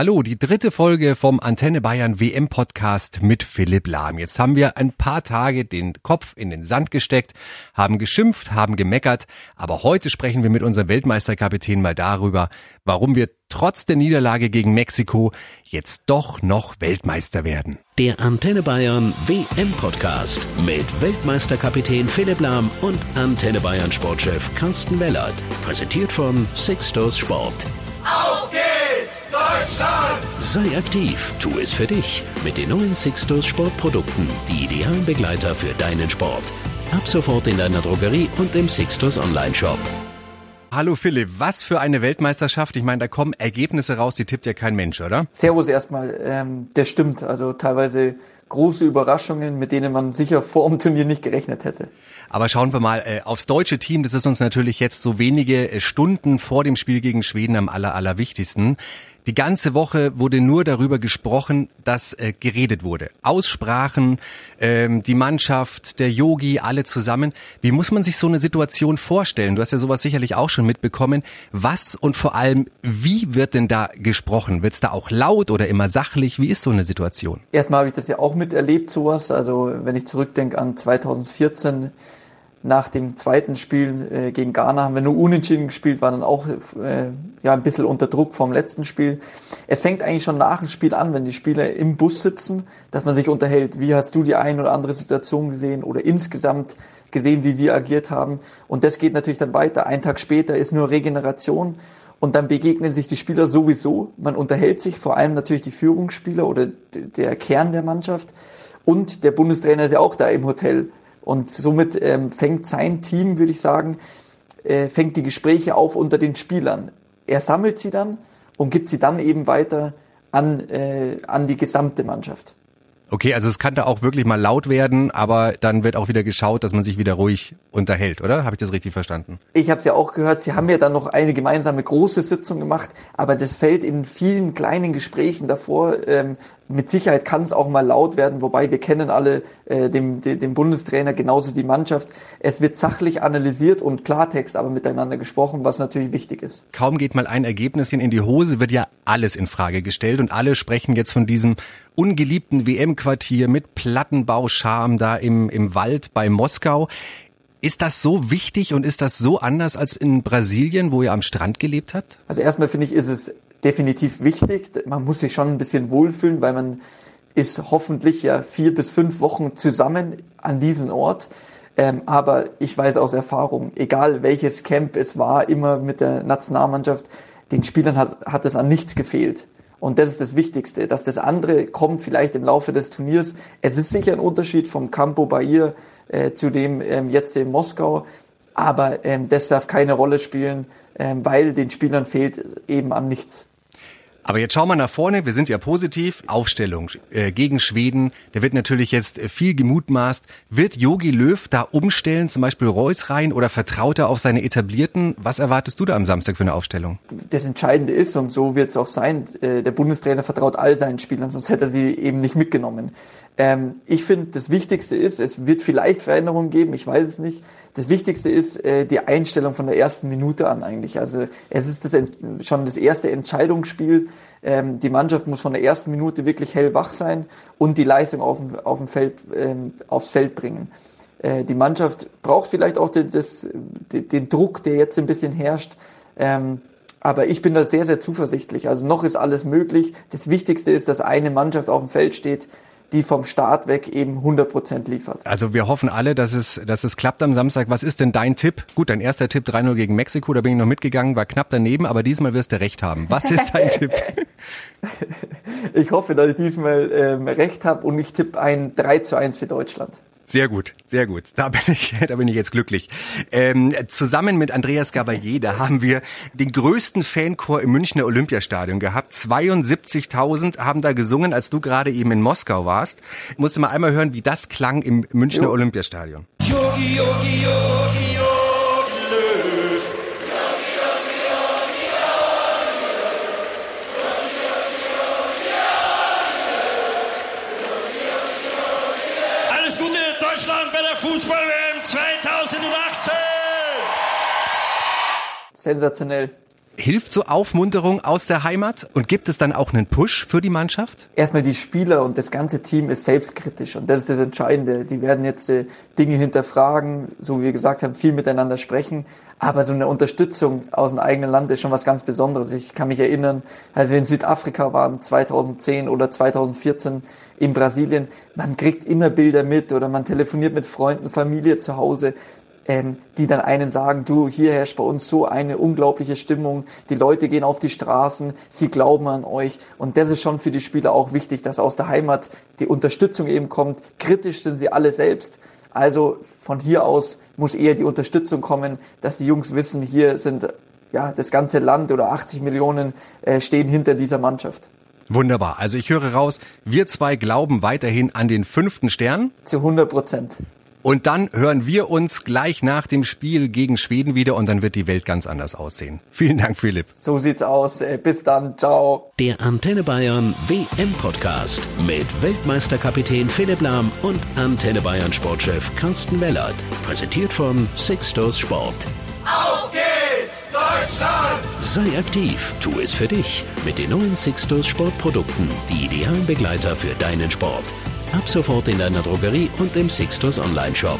Hallo, die dritte Folge vom Antenne Bayern WM Podcast mit Philipp Lahm. Jetzt haben wir ein paar Tage den Kopf in den Sand gesteckt, haben geschimpft, haben gemeckert, aber heute sprechen wir mit unserem Weltmeisterkapitän mal darüber, warum wir trotz der Niederlage gegen Mexiko jetzt doch noch Weltmeister werden. Der Antenne Bayern WM Podcast mit Weltmeisterkapitän Philipp Lahm und Antenne Bayern Sportchef Carsten Wellert. Präsentiert von Sixtos Sport. Auf geht's! Deutschland! Sei aktiv, tu es für dich mit den neuen Sixtus Sportprodukten, die idealen Begleiter für deinen Sport. Ab sofort in deiner Drogerie und im Sixtus Online-Shop. Hallo Philipp, was für eine Weltmeisterschaft. Ich meine, da kommen Ergebnisse raus, die tippt ja kein Mensch, oder? Servus erstmal. Ähm, der stimmt. Also teilweise große Überraschungen, mit denen man sicher vor dem Turnier nicht gerechnet hätte. Aber schauen wir mal äh, aufs deutsche Team. Das ist uns natürlich jetzt so wenige äh, Stunden vor dem Spiel gegen Schweden am aller, allerwichtigsten. Die ganze Woche wurde nur darüber gesprochen, dass äh, geredet wurde. Aussprachen, ähm, die Mannschaft, der Yogi, alle zusammen. Wie muss man sich so eine Situation vorstellen? Du hast ja sowas sicherlich auch schon mitbekommen. Was und vor allem, wie wird denn da gesprochen? Wird es da auch laut oder immer sachlich? Wie ist so eine Situation? Erstmal habe ich das ja auch miterlebt, sowas. Also wenn ich zurückdenke an 2014, nach dem zweiten Spiel äh, gegen Ghana haben wir nur unentschieden gespielt, waren dann auch äh, ja ein bisschen unter Druck vom letzten Spiel. Es fängt eigentlich schon nach dem Spiel an, wenn die Spieler im Bus sitzen, dass man sich unterhält. Wie hast du die ein oder andere Situation gesehen oder insgesamt gesehen, wie wir agiert haben? Und das geht natürlich dann weiter. Ein Tag später ist nur Regeneration und dann begegnen sich die Spieler sowieso. Man unterhält sich, vor allem natürlich die Führungsspieler oder der Kern der Mannschaft. Und der Bundestrainer ist ja auch da im Hotel und somit ähm, fängt sein Team, würde ich sagen, äh, fängt die Gespräche auf unter den Spielern. Er sammelt sie dann und gibt sie dann eben weiter an, äh, an die gesamte Mannschaft. Okay, also es kann da auch wirklich mal laut werden, aber dann wird auch wieder geschaut, dass man sich wieder ruhig unterhält, oder? Habe ich das richtig verstanden? Ich habe es ja auch gehört, Sie haben ja dann noch eine gemeinsame große Sitzung gemacht, aber das fällt in vielen kleinen Gesprächen davor. Ähm, mit Sicherheit kann es auch mal laut werden, wobei wir kennen alle äh, den, den Bundestrainer genauso die Mannschaft. Es wird sachlich analysiert und Klartext aber miteinander gesprochen, was natürlich wichtig ist. Kaum geht mal ein Ergebnis in die Hose, wird ja alles in Frage gestellt und alle sprechen jetzt von diesem ungeliebten WM-Quartier mit Plattenbauscham da im, im Wald bei Moskau. Ist das so wichtig und ist das so anders als in Brasilien, wo ihr am Strand gelebt habt? Also erstmal finde ich, ist es definitiv wichtig. Man muss sich schon ein bisschen wohlfühlen, weil man ist hoffentlich ja vier bis fünf Wochen zusammen an diesem Ort. Ähm, aber ich weiß aus Erfahrung, egal welches Camp es war, immer mit der Nationalmannschaft, den Spielern hat, hat es an nichts gefehlt. Und das ist das Wichtigste. Dass das andere kommt vielleicht im Laufe des Turniers. Es ist sicher ein Unterschied vom Campo Bahia äh, zu dem ähm, jetzt in Moskau. Aber ähm, das darf keine Rolle spielen, ähm, weil den Spielern fehlt eben an nichts. Aber jetzt schauen wir nach vorne, wir sind ja positiv. Aufstellung äh, gegen Schweden, da wird natürlich jetzt äh, viel gemutmaßt. Wird Yogi Löw da umstellen, zum Beispiel Reus rein oder vertraut er auf seine etablierten? Was erwartest du da am Samstag für eine Aufstellung? Das Entscheidende ist, und so wird es auch sein, äh, der Bundestrainer vertraut all seinen Spielern, sonst hätte er sie eben nicht mitgenommen. Ähm, ich finde, das Wichtigste ist, es wird vielleicht Veränderungen geben, ich weiß es nicht. Das Wichtigste ist äh, die Einstellung von der ersten Minute an eigentlich. Also es ist das, schon das erste Entscheidungsspiel. Ähm, die Mannschaft muss von der ersten Minute wirklich hellwach sein und die Leistung auf, auf dem Feld, ähm, aufs Feld bringen. Äh, die Mannschaft braucht vielleicht auch den, das, den Druck, der jetzt ein bisschen herrscht. Ähm, aber ich bin da sehr, sehr zuversichtlich. Also noch ist alles möglich. Das Wichtigste ist, dass eine Mannschaft auf dem Feld steht, die vom Start weg eben 100 liefert. Also wir hoffen alle, dass es, dass es klappt am Samstag. Was ist denn dein Tipp? Gut, dein erster Tipp 3-0 gegen Mexiko, da bin ich noch mitgegangen, war knapp daneben, aber diesmal wirst du recht haben. Was ist dein Tipp? Ich hoffe, dass ich diesmal ähm, recht habe und ich tippe ein 3 zu 1 für Deutschland. Sehr gut, sehr gut. Da bin ich, da bin ich jetzt glücklich. Ähm, zusammen mit Andreas Gabalier, da haben wir den größten Fanchor im Münchner Olympiastadion gehabt. 72.000 haben da gesungen, als du gerade eben in Moskau warst. Ich musste mal einmal hören, wie das klang im Münchner jo. Olympiastadion. Yogi, Yogi, Yogi, Yogi. Fußball-WM 2018! Sensationell. Hilft so Aufmunterung aus der Heimat und gibt es dann auch einen Push für die Mannschaft? Erstmal die Spieler und das ganze Team ist selbstkritisch und das ist das Entscheidende. Die werden jetzt äh, Dinge hinterfragen, so wie wir gesagt haben, viel miteinander sprechen. Aber so eine Unterstützung aus dem eigenen Land ist schon was ganz Besonderes. Ich kann mich erinnern, als wir in Südafrika waren, 2010 oder 2014 in Brasilien, man kriegt immer Bilder mit oder man telefoniert mit Freunden, Familie zu Hause ähm, die dann einen sagen, du, hier herrscht bei uns so eine unglaubliche Stimmung, die Leute gehen auf die Straßen, sie glauben an euch und das ist schon für die Spieler auch wichtig, dass aus der Heimat die Unterstützung eben kommt. Kritisch sind sie alle selbst, also von hier aus muss eher die Unterstützung kommen, dass die Jungs wissen, hier sind ja das ganze Land oder 80 Millionen äh, stehen hinter dieser Mannschaft. Wunderbar. Also ich höre raus, wir zwei glauben weiterhin an den fünften Stern. Zu 100 Prozent. Und dann hören wir uns gleich nach dem Spiel gegen Schweden wieder und dann wird die Welt ganz anders aussehen. Vielen Dank, Philipp. So sieht's aus. Äh, bis dann. Ciao. Der Antenne Bayern WM Podcast mit Weltmeisterkapitän Philipp Lahm und Antenne Bayern Sportchef Carsten Wellert. Präsentiert von Sixtos Sport. Auf geht's, Deutschland! Sei aktiv, tu es für dich mit den neuen Sixtos Sportprodukten, die idealen Begleiter für deinen Sport. Ab sofort in deiner Drogerie und im Sixtus Online-Shop.